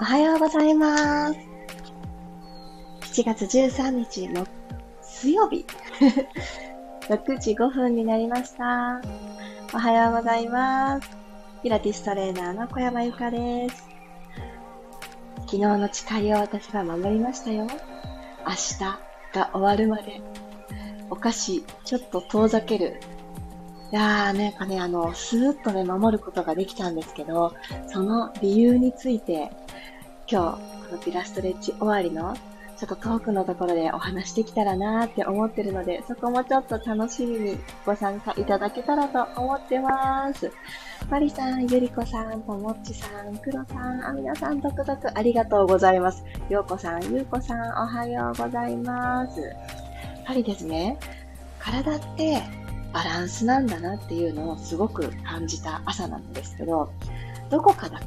おはようございます。7月13日の水曜日。6時5分になりました。おはようございます。ピラティストレーナーの小山由かです。昨日の誓いを私は守りましたよ。明日が終わるまで。お菓子、ちょっと遠ざける。いやー、なんかね、あの、スーッとね、守ることができたんですけど、その理由について、今日、このピラストレッチ終わりの、ちょっとトークのところでお話できたらなーって思ってるので、そこもちょっと楽しみにご参加いただけたらと思ってます。マリさん、ゆりこさん、ともっちさん、くろさん、あみなさん、とくとくありがとうございます。ようこさん、ゆうこさん、おはようございます。やはりですね、体ってバランスなんだなっていうのをすごく感じた朝なんですけど、どこかだ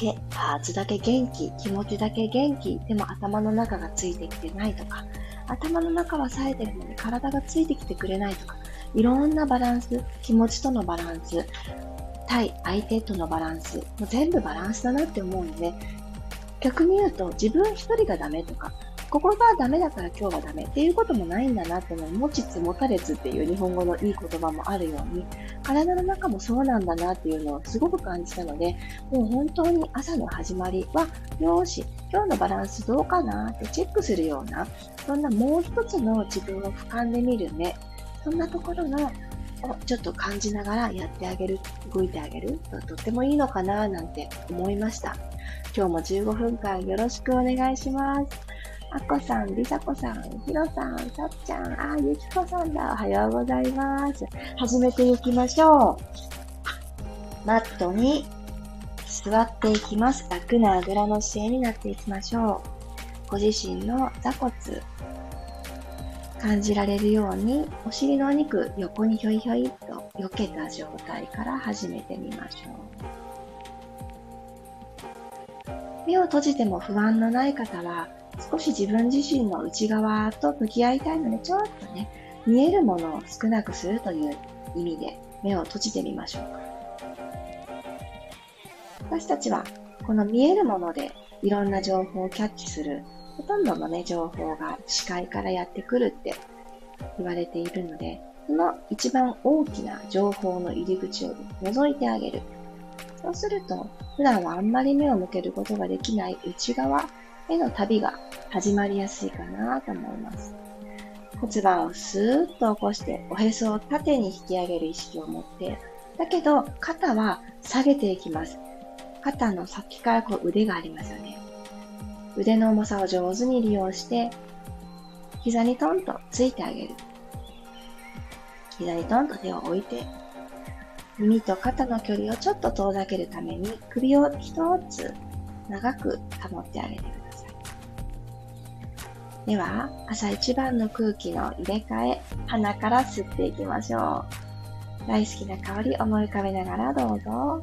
け、パーツだけ元気、気持ちだけ元気、でも頭の中がついてきてないとか、頭の中は冴えてるのに体がついてきてくれないとか、いろんなバランス、気持ちとのバランス、対相手とのバランス、もう全部バランスだなって思うんで、逆に言うと自分一人がダメとか、ここがダメだから今日はダメっていうこともないんだなっていうの持ちつ持たれつっていう日本語のいい言葉もあるように、体の中もそうなんだなっていうのをすごく感じたので、もう本当に朝の始まりは、よーし、今日のバランスどうかなってチェックするような、そんなもう一つの自分を俯瞰で見る目、そんなところのをちょっと感じながらやってあげる、動いてあげるととってもいいのかななんて思いました。今日も15分間よろしくお願いします。あこさん、りさこさん、ひろさん、さっちゃん、あ、ゆきこさんだ。おはようございます。始めていきましょう。マットに座っていきます。楽なあぐらの姿勢になっていきましょう。ご自身の座骨、感じられるように、お尻のお肉、横にひょいひょいと避けた状態から始めてみましょう。目を閉じても不安のない方は、少し自分自身の内側と向き合いたいので、ちょっとね、見えるものを少なくするという意味で目を閉じてみましょうか。私たちはこの見えるものでいろんな情報をキャッチする、ほとんどのね、情報が視界からやってくるって言われているので、その一番大きな情報の入り口を覗いてあげる。そうすると、普段はあんまり目を向けることができない内側への旅が始まりやすいかなと思います。骨盤をスーッと起こして、おへそを縦に引き上げる意識を持って、だけど肩は下げていきます。肩の先からこう腕がありますよね。腕の重さを上手に利用して、膝にトンとついてあげる。膝にトンと手を置いて、耳と肩の距離をちょっと遠ざけるために首を一つ長く保ってあげてください。では、朝一番の空気の入れ替え、鼻から吸っていきましょう。大好きな香り思い浮かべながらどうぞ。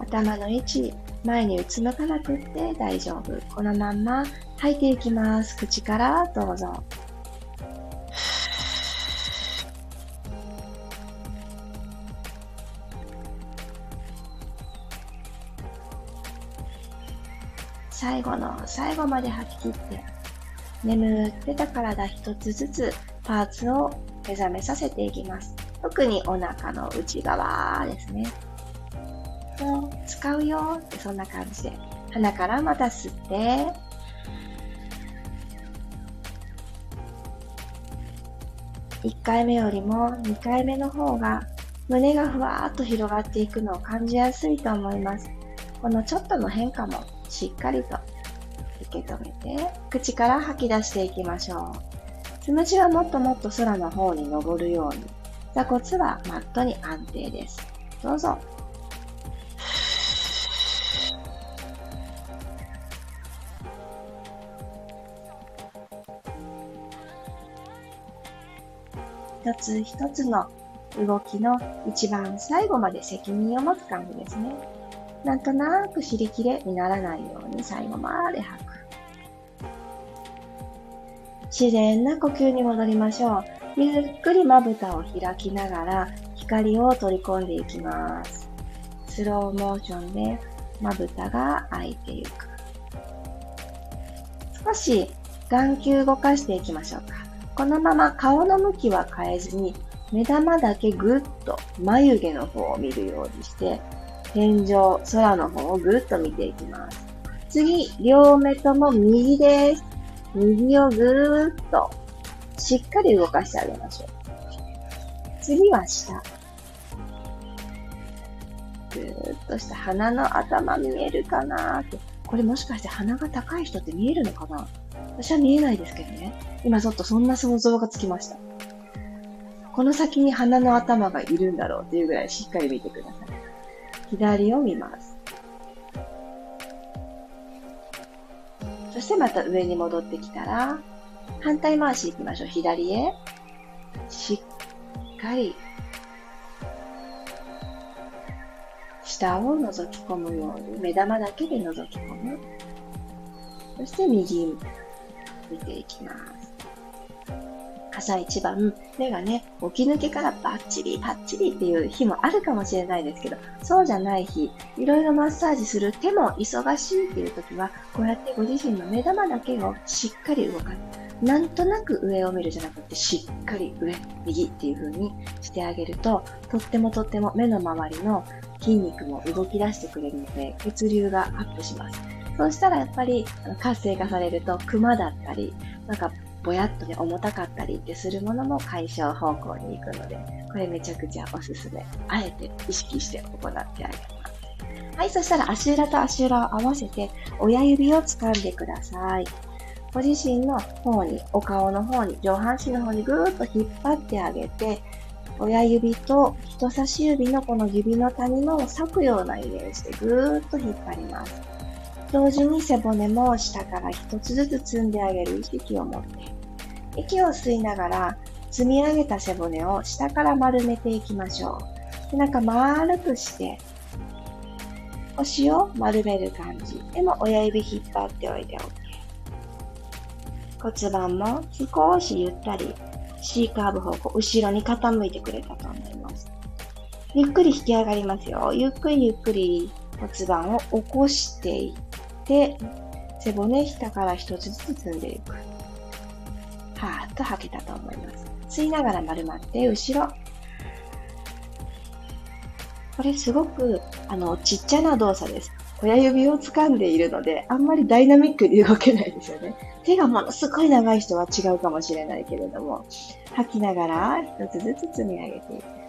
頭の位置、前にうつむかなくって大丈夫。このまんま吐いていきます。口からどうぞ。最後の最後まで吐き切って、眠ってた体一つずつパーツを目覚めさせていきます。特にお腹の内側ですね。使うよってそんな感じで。鼻からまた吸って、1回目よりも2回目の方が胸がふわーっと広がっていくのを感じやすいと思います。このちょっとの変化もしっかりと受け止めて、口から吐き出していきましょう。つむじはもっともっと空の方に登るように、座骨はマットに安定です。どうぞ。一つ一つの動きの一番最後まで責任を持つ感じですね。なんとなく尻切れにならないように最後まで吐く。自然な呼吸に戻りましょう。ゆっくりまぶたを開きながら、光を取り込んでいきます。スローモーションでまぶたが開いていく。少し眼球動かしていきましょうか。このまま顔の向きは変えずに、目玉だけぐっと眉毛の方を見るようにして、天井、空の方をぐっと見ていきます。次、両目とも右です。右をぐーっとしっかり動かしてあげましょう。次は下。ぐーっとした鼻の頭見えるかなって。これもしかして鼻が高い人って見えるのかな？私は見えないですけどね。今ちょっとそんな想像がつきました。この先に鼻の頭がいるんだろうっていうぐらいしっかり見てください。左を見ます。そしてまた上に戻ってきたら、反対回し行きましょう。左へ。しっかり下を覗き込むように、目玉だけで覗き込む。そして右見ていきます。朝一番、目がね、起き抜けからバッチリ、パッチリっていう日もあるかもしれないですけど、そうじゃない日、いろいろマッサージする手も忙しいっていう時は、こうやってご自身の目玉だけをしっかり動かす。なんとなく上を見るじゃなくて、しっかり上、右っていう風にしてあげると、とってもとっても目の周りの筋肉も動き出してくれるので、血流がアップします。そうしたらやっぱり活性化されると、クマだったり、なんかぼやっとね、重たかったりってするものも解消方向に行くので、これめちゃくちゃおすすめ。あえて意識して行ってあげます。はい、そしたら足裏と足裏を合わせて、親指を掴んでください。ご自身の方に、お顔の方に、上半身の方にぐーっと引っ張ってあげて、親指と人差し指のこの指の谷の裂くようなイメージでぐーっと引っ張ります。同時に背骨も下から一つずつ積んであげる意識を持って、息を吸いながら積み上げた背骨を下から丸めていきましょう。でなんか丸くして、腰を丸める感じ。でも親指引っ張っておいて OK。骨盤も少しゆったり C カーブ方向、後ろに傾いてくれたと思います。ゆっくり引き上がりますよ。ゆっくりゆっくり骨盤を起こしていって、背骨下から一つずつ積んでいく。はーっと吐けたと思います。吸いながら丸まって、後ろ。これすごく、あの、ちっちゃな動作です。親指を掴んでいるので、あんまりダイナミックに動けないですよね。手がものすごい長い人は違うかもしれないけれども、吐きながら一つずつ積み上げていく。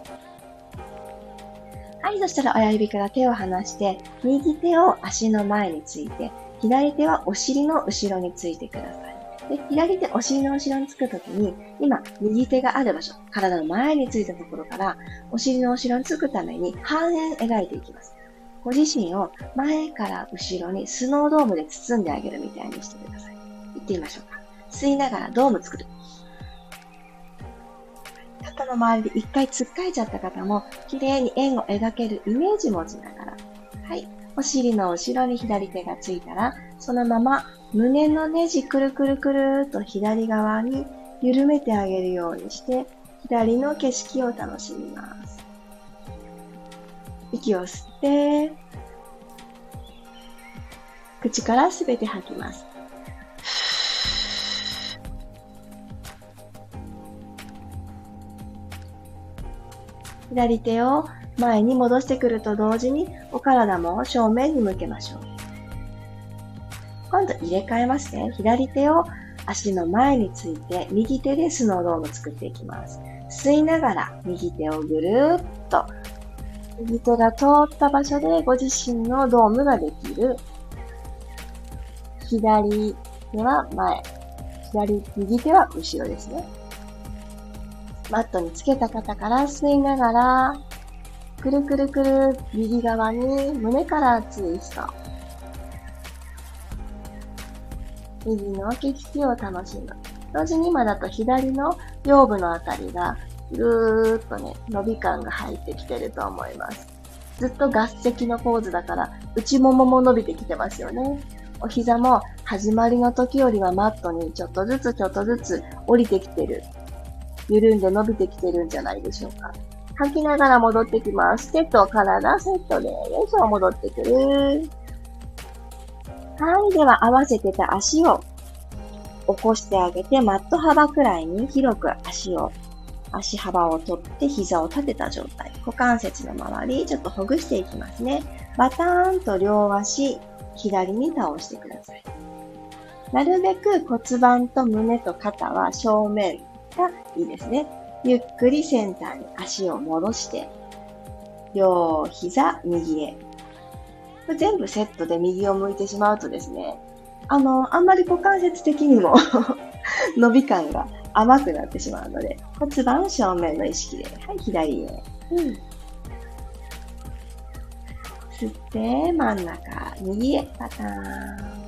はい、そしたら親指から手を離して、右手を足の前について、左手はお尻の後ろについてください。で、左手お尻の後ろにつくときに、今、右手がある場所、体の前についたところから、お尻の後ろにつくために半円描いていきます。ご自身を前から後ろにスノードームで包んであげるみたいにしてください。行ってみましょうか。吸いながらドーム作る。肩の周りで一回つっかえちゃった方も、綺麗に円を描けるイメージ持ちながら。はい。お尻の後ろに左手がついたら、そのまま胸のネジくるくるくるっと左側に緩めてあげるようにして、左の景色を楽しみます。息を吸って、口からすべて吐きます。左手を前に戻してくると同時にお体も正面に向けましょう。今度入れ替えますね。左手を足の前について右手でスノードーム作っていきます。吸いながら右手をぐるーっと右手が通った場所でご自身のドームができる。左手は前。左、右手は後ろですね。マットにつけた方から吸いながら、くるくるくる右側に胸からツイスト。右の景色を楽しむ。同時に今だと左の腰部のあたりがぐーっとね、伸び感が入ってきてると思います。ずっと合席のポーズだから、内ももも伸びてきてますよね。お膝も始まりの時よりはマットにちょっとずつちょっとずつ降りてきてる緩んで伸びてきてるんじゃないでしょうか。吐きながら戻ってきます。手と体セットで、よいしょ、戻ってくる。はい。では、合わせてた足を起こしてあげて、マット幅くらいに広く足を、足幅を取って膝を立てた状態。股関節の周り、ちょっとほぐしていきますね。バターンと両足、左に倒してください。なるべく骨盤と胸と肩は正面がいいですね。ゆっくりセンターに足を戻して、両膝右へ。これ全部セットで右を向いてしまうとですね、あの、あんまり股関節的にも 伸び感が甘くなってしまうので、骨盤正面の意識で、はい、左へ。うん。吸って、真ん中、右へ、パターン。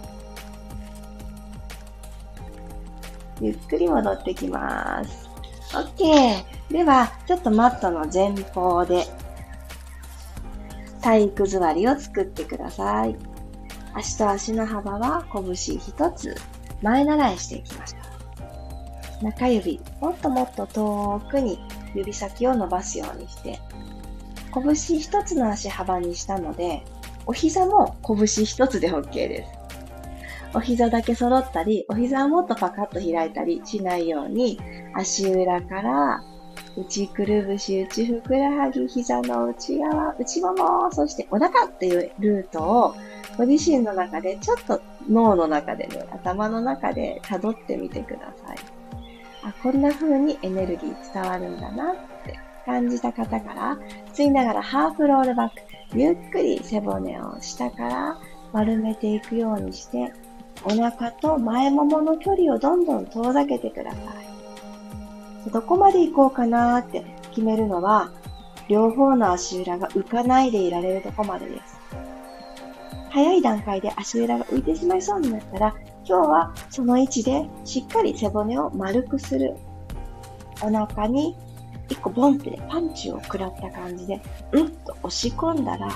ゆっくり戻ってきます。OK。では、ちょっとマットの前方で体育座りを作ってください。足と足の幅は拳一つ前習いしていきましょう。中指、もっともっと遠くに指先を伸ばすようにして、拳一つの足幅にしたので、お膝も拳一つで OK です。お膝だけ揃ったり、お膝をもっとパカッと開いたりしないように、足裏から内くるぶし、内ふくらはぎ、膝の内側、内もも、そしてお腹っていうルートをご自身の中でちょっと脳の中でね、頭の中で辿ってみてください。あ、こんな風にエネルギー伝わるんだなって感じた方から、吸いながらハーフロールバック、ゆっくり背骨を下から丸めていくようにして、お腹と前ももの距離をどんどん遠ざけてください。どこまで行こうかなーって決めるのは、両方の足裏が浮かないでいられるとこまでです。早い段階で足裏が浮いてしまいそうになったら、今日はその位置でしっかり背骨を丸くする。お腹に一個ボンってパンチを食らった感じで、うんと押し込んだら、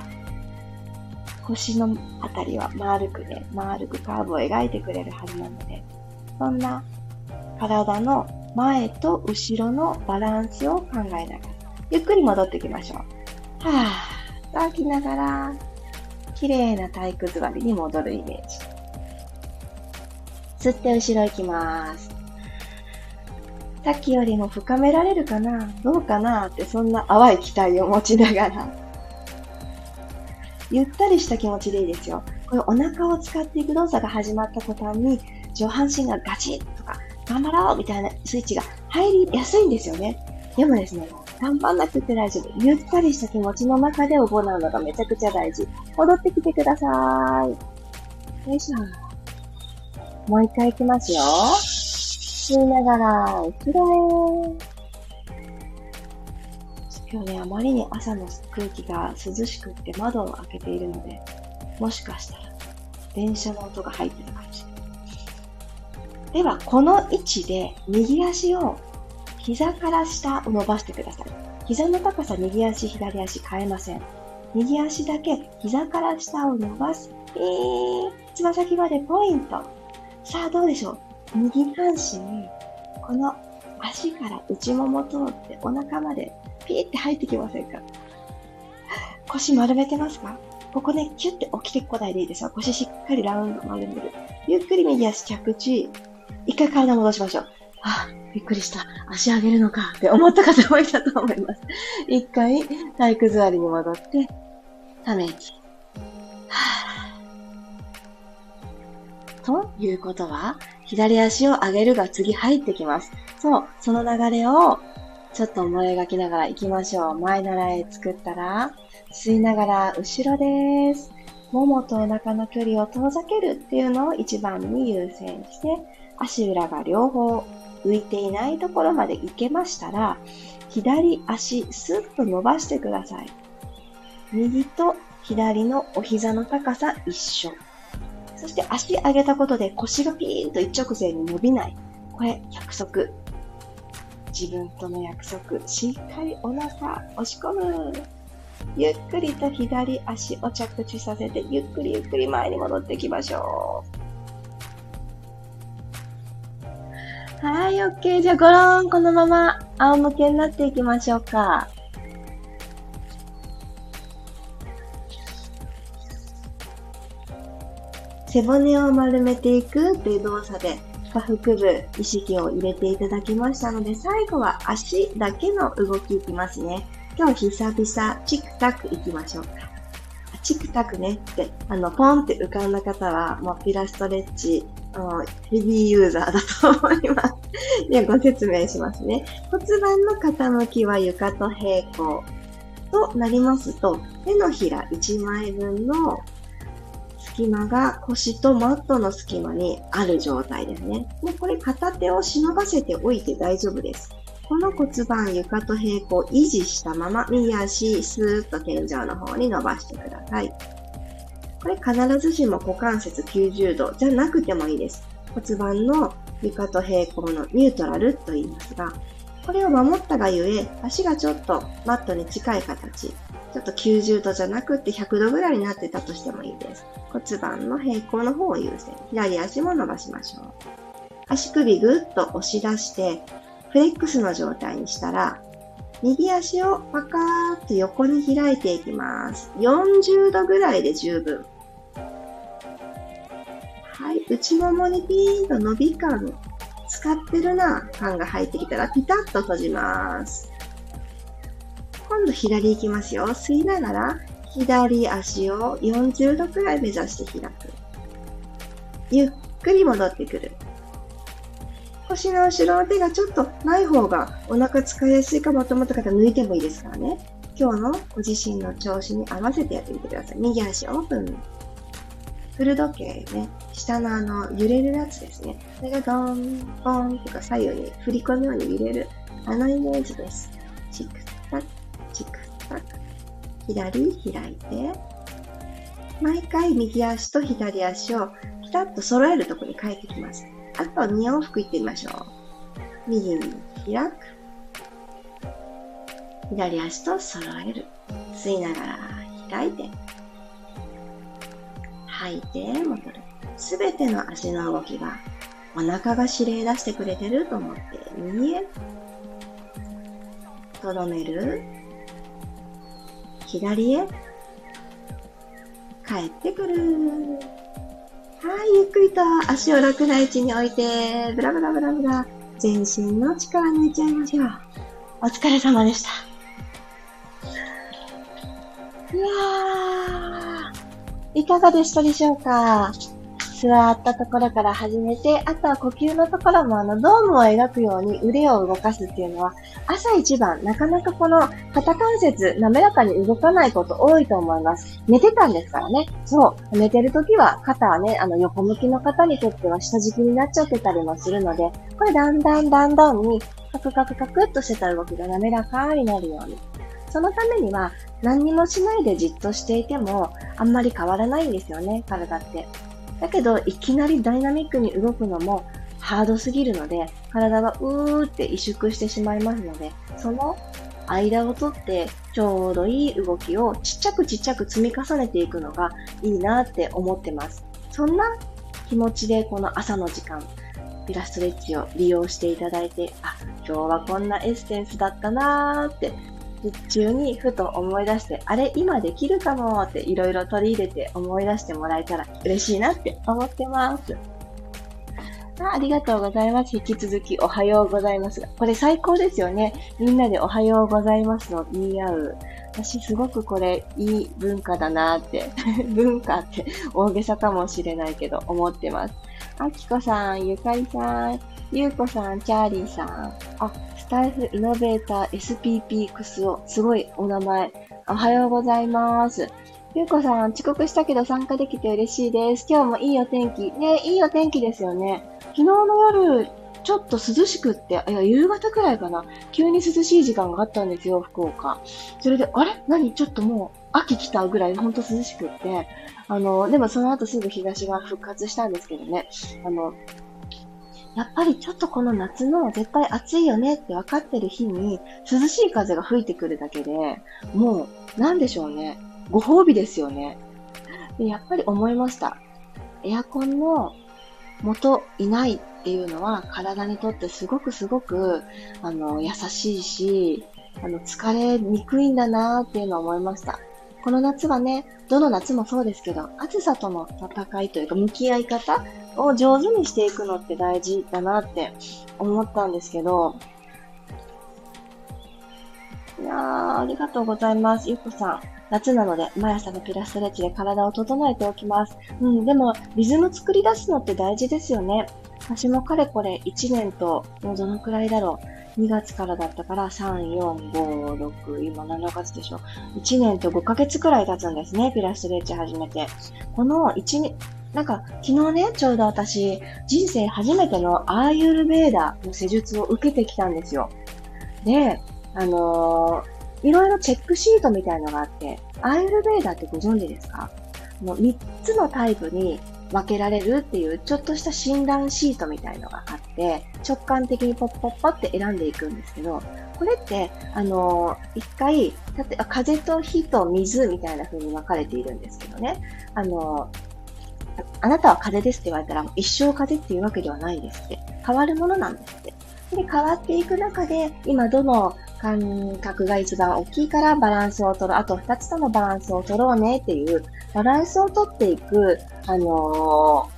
腰のあたりは丸くね、丸くカーブを描いてくれるはずなので、そんな体の前と後ろのバランスを考えながら、ゆっくり戻ってきましょう。はぁ、と吐きながら、綺麗な体育座りに戻るイメージ。吸って後ろ行きます。さっきよりも深められるかな？どうかな？って、そんな淡い期待を持ちながら、ゆったりした気持ちでいいですよ。これお腹を使っていく動作が始まった途端に、上半身がガチッとか、頑張ろうみたいなスイッチが入りやすいんですよね。でもですね、頑張んなくて大丈夫。ゆったりした気持ちの中で行うのがめちゃくちゃ大事。戻ってきてください。よいしょ。もう一回行きますよ。吸いながら、後ろへ。今日ね、あまりに朝の空気が涼しくって窓を開けているので、もしかしたら電車の音が入ってるかもしれない。では、この位置で右足を膝から下を伸ばしてください。膝の高さ右足、左足変えません。右足だけ膝から下を伸ばす。えー、つま先までポイント。さあ、どうでしょう右半身、この足から内もも通ってお腹までピーって入ってきませんか？腰丸めてますか？ここね、キュッて起きてこないでいいですよ。腰しっかりラウンド丸める。ゆっくり右足着地。一回体戻しましょう。あ、びっくりした。足上げるのかって思った方もいたと思います。一回体育座りに戻って、ため息。はぁ。ということは、左足を上げるが次入ってきます。そう、その流れをちょっと思い描きながら行きましょう。前習い作ったら、吸いながら後ろです。ももとお腹の距離を遠ざけるっていうのを一番に優先して、足裏が両方浮いていないところまで行けましたら、左足スッと伸ばしてください。右と左のお膝の高さ一緒。そして足上げたことで腰がピーンと一直線に伸びない。これ約束。自分との約束、しっかりお腹押し込む。ゆっくりと左足を着地させて、ゆっくりゆっくり前に戻っていきましょう。はい、オッケー。じゃあ、ごろん、このまま仰向けになっていきましょうか。背骨を丸めていくという動作で下腹部意識を入れていただきましたので、最後は足だけの動きいきますね。今日久々、チクタクいきましょうか。チクタクねって、あの、ポンって浮かんだ方は、もうピラストレッチ、ヘビーユーザーだと思います。ではご説明しますね。骨盤の傾きは床と平行となりますと、手のひら1枚分の隙間が腰とマットの隙間にある状態ですね。もうこれ片手を忍ばせておいて大丈夫です。この骨盤床と平行維持したまま右足スーッと天井の方に伸ばしてください。これ必ずしも股関節90度じゃなくてもいいです。骨盤の床と平行のニュートラルと言いますが、これを守ったがゆえ、足がちょっとマットに近い形、ちょっと90度じゃなくて100度ぐらいになってたとしてもいいです。骨盤の平行の方を優先。左足も伸ばしましょう。足首ぐっと押し出して、フレックスの状態にしたら、右足をパカーッと横に開いていきます。40度ぐらいで十分。はい、内ももにピーンと伸び感、使ってるな感が入ってきたらピタッと閉じます。今度左行きますよ。吸いながら、左足を40度くらい目指して開く。ゆっくり戻ってくる。腰の後ろの手がちょっとない方がお腹使いやすいかもと思った方抜いてもいいですからね。今日のご自身の調子に合わせてやってみてください。右足オープン。フル時計ね、下のあの揺れるやつですね。それがドーン、ポーンとか左右に振り込むように揺れる。あのイメージです。6力左開いて。毎回右足と左足をピタッと揃えるところに変えてきます。あと2往復いってみましょう。右に開く。左足と揃える。吸いながら開いて。吐いて戻る。すべての足の動きがお腹が指令出してくれてると思って。右へ。とどめる。左へ。帰ってくる。はい、ゆっくりと足を楽な位置に置いて、ブラブラブラブラ、全身の力抜いちゃいましょう。お疲れ様でした。いやー、いかがでしたでしょうか？座ったところから始めて、あとは呼吸のところもあのドームを描くように腕を動かすっていうのは、朝一番なかなかこの肩関節滑らかに動かないこと多いと思います。寝てたんですからね。そう。寝てる時は肩はね、あの横向きの方にとっては下敷きになっちゃってたりもするので、これだんだんだんだんにカクカクカクっとしてた動きが滑らかになるように。そのためには何にもしないでじっとしていてもあんまり変わらないんですよね、体って。だけど、いきなりダイナミックに動くのもハードすぎるので、体がうーって萎縮してしまいますので、その間をとってちょうどいい動きをちっちゃくちっちゃく積み重ねていくのがいいなって思ってます。そんな気持ちでこの朝の時間、ピラストレッチを利用していただいて、あ、今日はこんなエッセンスだったなーって中にふと思い出して、あれ今できるかもっていろいろ取り入れて思い出してもらえたら嬉しいなって思ってます。あありがとうございます。引き続きおはようございますこれ最高ですよね。みんなでおはようございますの言い合う。私すごくこれいい文化だなって、文化って大げさかもしれないけど思ってます。あきこさん、ゆかりさん、ゆうこさん、チャーリーさん。あ、タイフイノベーター SPP クスオ。すごいお名前。おはようございます。ゆうこさん、遅刻したけど参加できて嬉しいです。今日もいいお天気。ね、いいお天気ですよね。昨日の夜、ちょっと涼しくって、いや、夕方くらいかな。急に涼しい時間があったんですよ、福岡。それで、あれ？何？ちょっともう、秋来たぐらい、ほんと涼しくって。あの、でもその後すぐ日差しが復活したんですけどね。あの、やっぱりちょっとこの夏の絶対暑いよねって分かってる日に涼しい風が吹いてくるだけで、もう、なんでしょうね。ご褒美ですよね。でやっぱり思いました。エアコンの元いないっていうのは体にとってすごくすごく、あの、優しいし、あの、疲れにくいんだなっていうのを思いました。この夏はね、どの夏もそうですけど、暑さとの戦いというか、向き合い方を上手にしていくのって大事だなって思ったんですけど、いやー、ありがとうございます。ゆっこさん。夏なので、毎朝のピラストレッチで体を整えておきます。うん、でも、リズム作り出すのって大事ですよね。私もかれこれ1年と、もうどのくらいだろう。2月からだったから、3、4、5、6、今7月でしょ。1年と5ヶ月くらい経つんですね、ピラストレッチ始めて。この1年、なんか、昨日ね、ちょうど私、人生初めてのアーユルベーダの施術を受けてきたんですよ。で、あのー、いろいろチェックシートみたいのがあって、アーユルベーダってご存知ですか？もう3つのタイプに分けられるっていうちょっとした診断シートみたいのがあって、直感的にポッポッポって選んでいくんですけど、これって、あの、一回、たて風と火と水みたいな風に分かれているんですけどね、あの、あなたは風ですって言われたら一生風っていうわけではないですって。変わるものなんですって。で、変わっていく中で、今どの感覚が一番大きいからバランスを取る。あと二つとのバランスを取ろうねっていう、バランスを取っていく、あの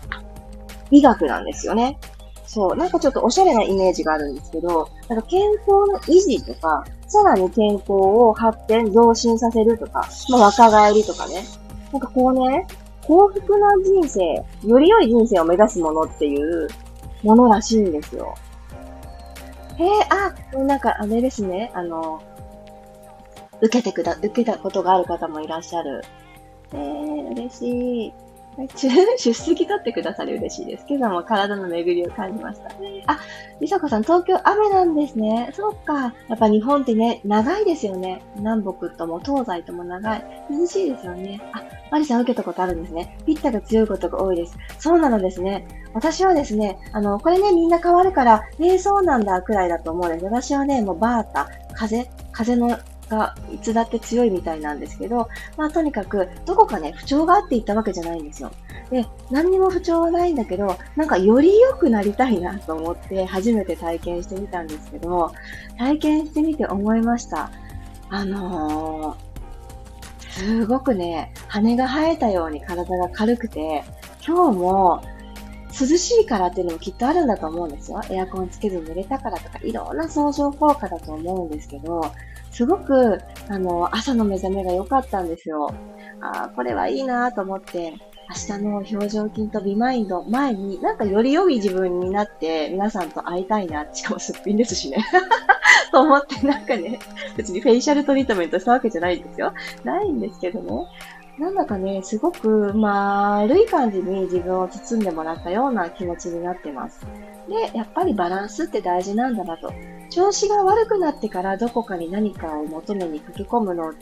ー、医学なんですよね。そう。なんかちょっとおしゃれなイメージがあるんですけど、なんか健康の維持とか、さらに健康を発展、増進させるとか、まあ若返りとかね。なんかこうね、幸福な人生、より良い人生を目指すものっていうものらしいんですよ。へえ、あ、なんかあれですね、あの、受けてくだ、受けたことがある方もいらっしゃる。えー、嬉しい。出席取ってくださり嬉しいです。今朝も体の巡りを感じました。あ、りさこさん、東京雨なんですね。そうか。やっぱ日本ってね、長いですよね。南北とも東西とも長い。涼しいですよね。あ、マリさん受けたことあるんですね。ピッタが強いことが多いです。そうなのですね。私はですね、あの、これね、みんな変わるから、えー、そうなんだ、くらいだと思うんです。私はね、もうバータ、風、風のがいつだって強いみたいなんですけど、まあとにかく、どこかね、不調があって言ったわけじゃないんですよ。で、何にも不調はないんだけど、なんかより良くなりたいなと思って初めて体験してみたんですけど、体験してみて思いました。あのー、すごくね、羽が生えたように体が軽くて、今日も涼しいからっていうのもきっとあるんだと思うんですよ。エアコンつけずに寝れたからとか、いろんな相乗効果だと思うんですけど、すごく、あの、朝の目覚めが良かったんですよ。ああ、これはいいなと思って、明日の表情筋とビマインド前に、なんかより良い自分になって、皆さんと会いたいな。しかもすっぴんですしね。と思って、なんかね、別にフェイシャルトリートメントしたわけじゃないんですよ。ないんですけどね。なんだかね、すごく丸い感じに自分を包んでもらったような気持ちになってます。で、やっぱりバランスって大事なんだなと。調子が悪くなってからどこかに何かを求めに駆け込むの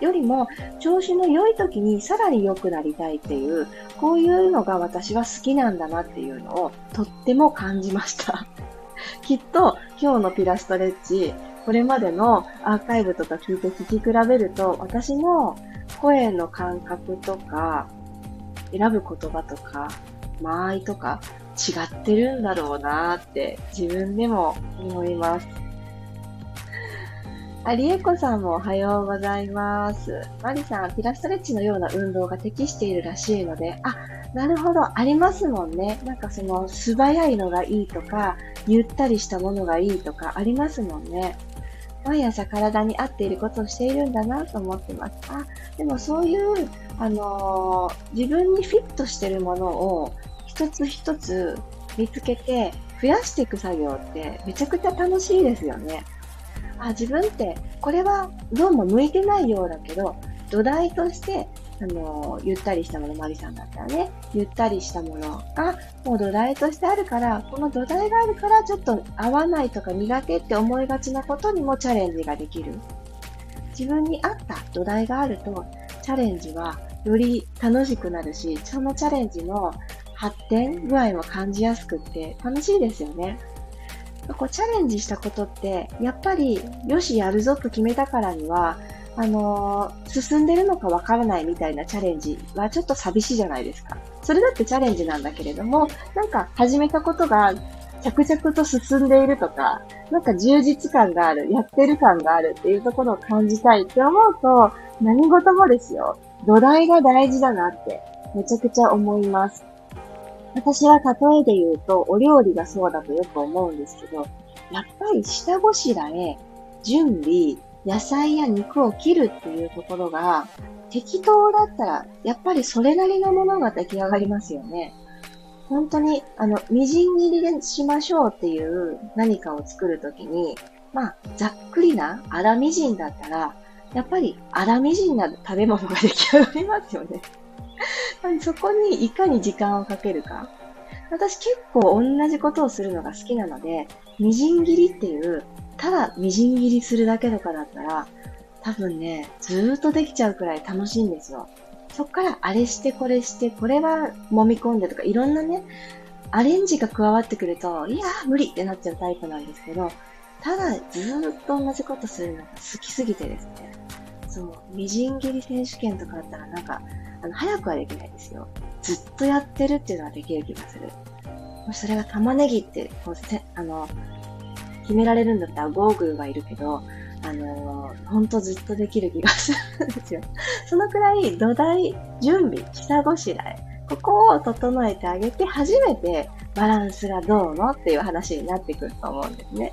よりも、調子の良い時にさらに良くなりたいっていう、こういうのが私は好きなんだなっていうのをとっても感じました。きっと今日のピラストレッチ、これまでのアーカイブとか聞いて聞き比べると、私の声の感覚とか、選ぶ言葉とか、間合いとか、違ってるんだろうなって自分でも思います。あ、りえこさんもおはようございます。マリさん、ピラストレッチのような運動が適しているらしいので、あ、なるほど、ありますもんね。なんかその素早いのがいいとか、ゆったりしたものがいいとかありますもんね。毎朝体に合っていることをしているんだなと思ってます。あ、でもそういう、あのー、自分にフィットしてるものを一つ一つ見つけて増やしていく作業ってめちゃくちゃ楽しいですよね。あ、自分ってこれはどうも向いてないようだけど、土台としてあの、ゆったりしたもの、マリさんだったらね、ゆったりしたものが、もう土台としてあるから、この土台があるから、ちょっと合わないとか苦手って思いがちなことにもチャレンジができる。自分に合った土台があると、チャレンジはより楽しくなるし、そのチャレンジの発展具合も感じやすくって楽しいですよね。こうチャレンジしたことって、やっぱり、よし、やるぞと決めたからには、あのー、進んでるのかわからないみたいなチャレンジはちょっと寂しいじゃないですか。それだってチャレンジなんだけれども、なんか始めたことが着々と進んでいるとか、なんか充実感がある、やってる感があるっていうところを感じたいって思うと、何事もですよ。土台が大事だなってめちゃくちゃ思います。私は例えで言うと、お料理がそうだとよく思うんですけど、やっぱり下ごしらえ、準備、野菜や肉を切るっていうところが適当だったら、やっぱりそれなりのものが出来上がりますよね。本当に、あの、みじん切りでしましょうっていう何かを作るときに、まあ、ざっくりな粗みじんだったら、やっぱり粗みじんな食べ物が出来上がりますよね。そこにいかに時間をかけるか。私結構同じことをするのが好きなので、みじん切りっていう、ただみじん切りするだけとかだったら、多分ね、ずーっとできちゃうくらい楽しいんですよ。そっからあれしてこれして、これは揉み込んでとか、いろんなね、アレンジが加わってくると、いやー無理ってなっちゃうタイプなんですけど、ただずーっと同じことするのが好きすぎてですね。そう、みじん切り選手権とかあったらなんか、あの、早くはできないですよ。ずっとやってるっていうのはできる気がする。もしそれが玉ねぎって、こう、せ、あの、決められるんだったらゴーグルはいるけど、あのー、ほんとずっとできる気がするんですよ。そのくらい土台、準備、下ごしらえ、ここを整えてあげて初めてバランスがどうのっていう話になってくると思うんですね。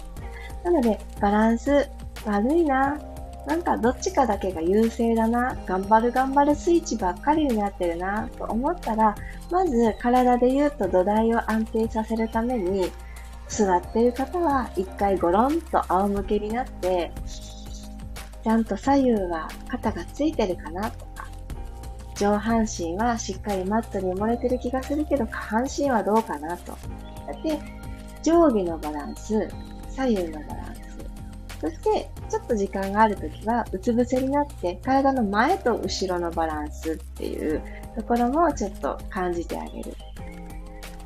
なので、バランス悪いな、なんかどっちかだけが優勢だな、頑張る頑張るスイッチばっかりになってるな、と思ったら、まず体で言うと土台を安定させるために、座ってる方は一回ゴロンと仰向けになって、ちゃんと左右は肩がついてるかなとか、上半身はしっかりマットに埋もれてる気がするけど、下半身はどうかなと。で、上下のバランス、左右のバランス、そして、ちょっと時間があるときは、うつ伏せになって、体の前と後ろのバランスっていうところもちょっと感じてあげる。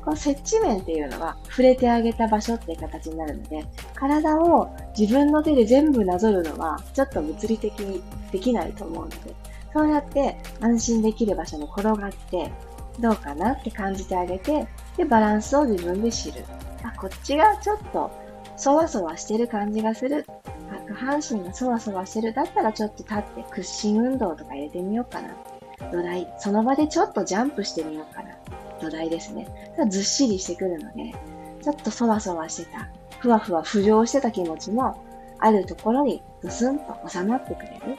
この接地面っていうのは、触れてあげた場所っていう形になるので、体を自分の手で全部なぞるのは、ちょっと物理的にできないと思うので、そうやって安心できる場所に転がって、どうかなって感じてあげて、で、バランスを自分で知る。あ、こっちがちょっとそわそわしてる感じがする。下半身がそわそわしてる。だったらちょっと立って屈伸運動とか入れてみようかな。土台。その場でちょっとジャンプしてみようかな。土台ですね。ずっしりしてくるので、ちょっとそわそわしてた、ふわふわ浮上してた気持ちも、あるところにドスンと収まってくれる。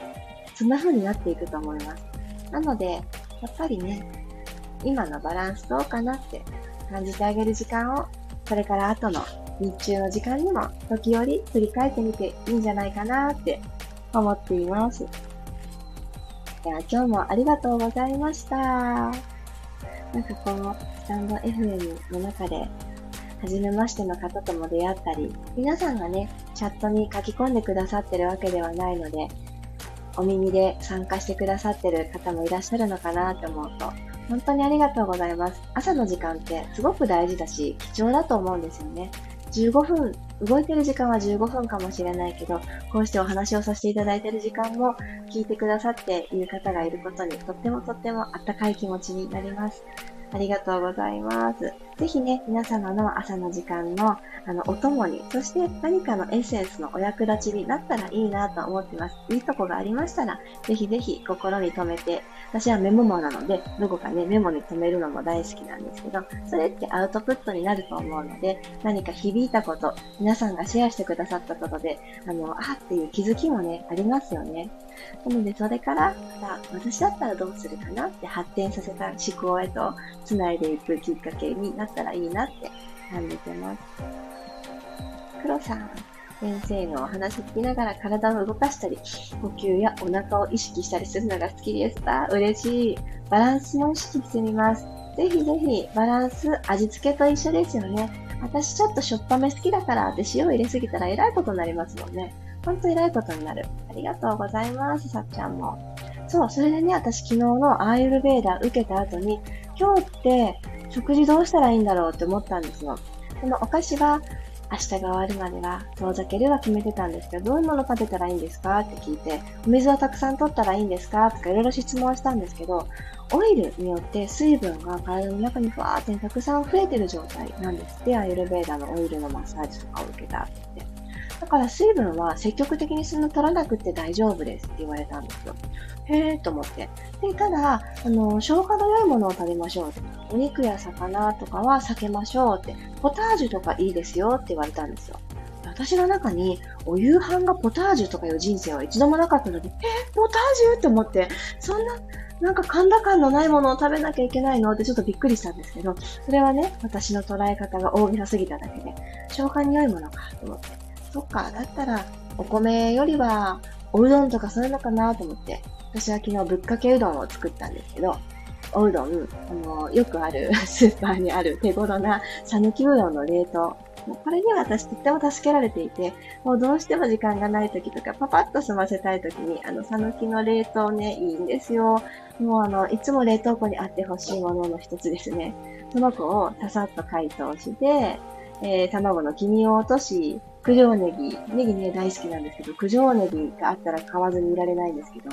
そんな風になっていくと思います。なので、やっぱりね、今のバランスどうかなって感じてあげる時間を、これから後の日中の時間にも時折振り返ってみていいんじゃないかなって思っています。では今日もありがとうございました。なんかこのスタンド FM の中で初めましての方とも出会ったり、皆さんがね、チャットに書き込んでくださってるわけではないので、お耳で参加してくださってる方もいらっしゃるのかなって思うと、本当にありがとうございます。朝の時間ってすごく大事だし、貴重だと思うんですよね。15分、動いてる時間は15分かもしれないけど、こうしてお話をさせていただいてる時間も聞いてくださっている方がいることにとってもとってもあったかい気持ちになります。ありがとうございます。ぜひね、皆様の朝の時間のあのお供に、そして何かのエッセンスのお役立ちになったらいいなと思ってます。いいとこがありましたら、ぜひぜひ心に留めて、私はメモモなので、どこかね、メモに留めるのも大好きなんですけど、それってアウトプットになると思うので、何か響いたこと、皆さんがシェアしてくださったことで、あの、あっていう気づきもね、ありますよね。なので、それから、さあ、私だったらどうするかなって発展させた思考へと繋いでいくきっかけになったらいいなって感じてます。黒さん、先生のお話聞きながら体を動かしたり、呼吸やお腹を意識したりするのが好きですか嬉しい。バランスも意識してみます。ぜひぜひ、バランス、味付けと一緒ですよね。私ちょっとしょっぱめ好きだからって塩入れすぎたらえらいことになりますもんね。ほんと偉いことになる。ありがとうございます、さっちゃんも。そう、それでね、私昨日のアーユルベーダー受けた後に、今日って食事どうしたらいいんだろうって思ったんですよ。そのお菓子は明日が終わるまでは遠ざけるは決めてたんですけど、どういうもの食べたらいいんですかって聞いて、お水はたくさん取ったらいいんですかとかいろいろ質問したんですけど、オイルによって水分が体の中にふわーってたくさん増えてる状態なんですって、アイルベーダのオイルのマッサージとかを受けたって。だから水分は積極的にそんな取らなくて大丈夫ですって言われたんですよ。へえと思って。で、ただ、あの、消化の良いものを食べましょう。お肉や魚とかは避けましょうって。ポタージュとかいいですよって言われたんですよ。私の中にお夕飯がポタージュとかいう人生は一度もなかったので、え、ポタージュって思って、そんな、なんか噛んだ感のないものを食べなきゃいけないのってちょっとびっくりしたんですけど、それはね、私の捉え方が大げさすぎただけで、消化に良いものかと思って、そっか、だったらお米よりはおうどんとかそういうのかなと思って、私は昨日ぶっかけうどんを作ったんですけど、おうどん、あの、よくあるスーパーにある手頃な讃岐うどんの冷凍もうこれには私とっても助けられていて、もうどうしても時間がない時とか、パパッと済ませたい時に、あの、さぬきの冷凍ね、いいんですよ。もうあの、いつも冷凍庫にあってほしいものの一つですね。その子をささっと解凍して、えー、卵の黄身を落とし、九条ネギ、ネギね、大好きなんですけど、九条ネギがあったら買わずにいられないんですけど、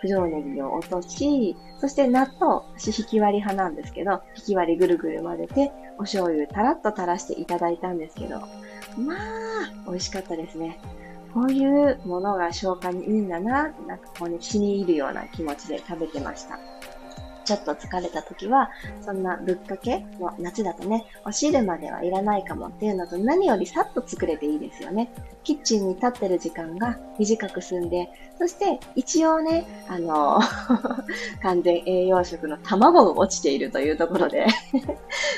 九条ネギを落とし、そして納豆、私引き割り派なんですけど、引き割りぐるぐる混ぜて、お醤油たらっと垂らしていただいたんですけど、まあ、美味しかったですね。こういうものが消化にいいんだな、なんかこうね、気に入るような気持ちで食べてました。ちょっと疲れた時は、そんなぶっかけも夏だとね、お汁まではいらないかもっていうのと何よりさっと作れていいですよね。キッチンに立ってる時間が短く済んで、そして一応ね、あの、完全栄養食の卵が落ちているというところで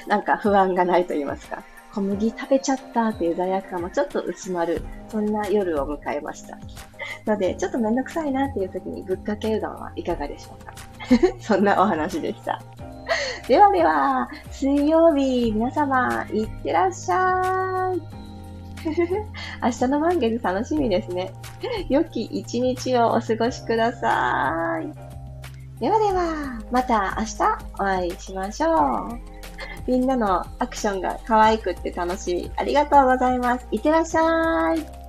なんか不安がないと言いますか。小麦食べちゃったっていう罪悪感もちょっと薄まる、そんな夜を迎えました。ので、ちょっとめんどくさいなっていう時にぶっかけうどんはいかがでしょうか そんなお話でした。ではでは、水曜日、皆様、いってらっしゃい。明日の満月楽しみですね。良き一日をお過ごしください。ではでは、また明日お会いしましょう。みんなのアクションが可愛くって楽しみ。ありがとうございます。いってらっしゃい。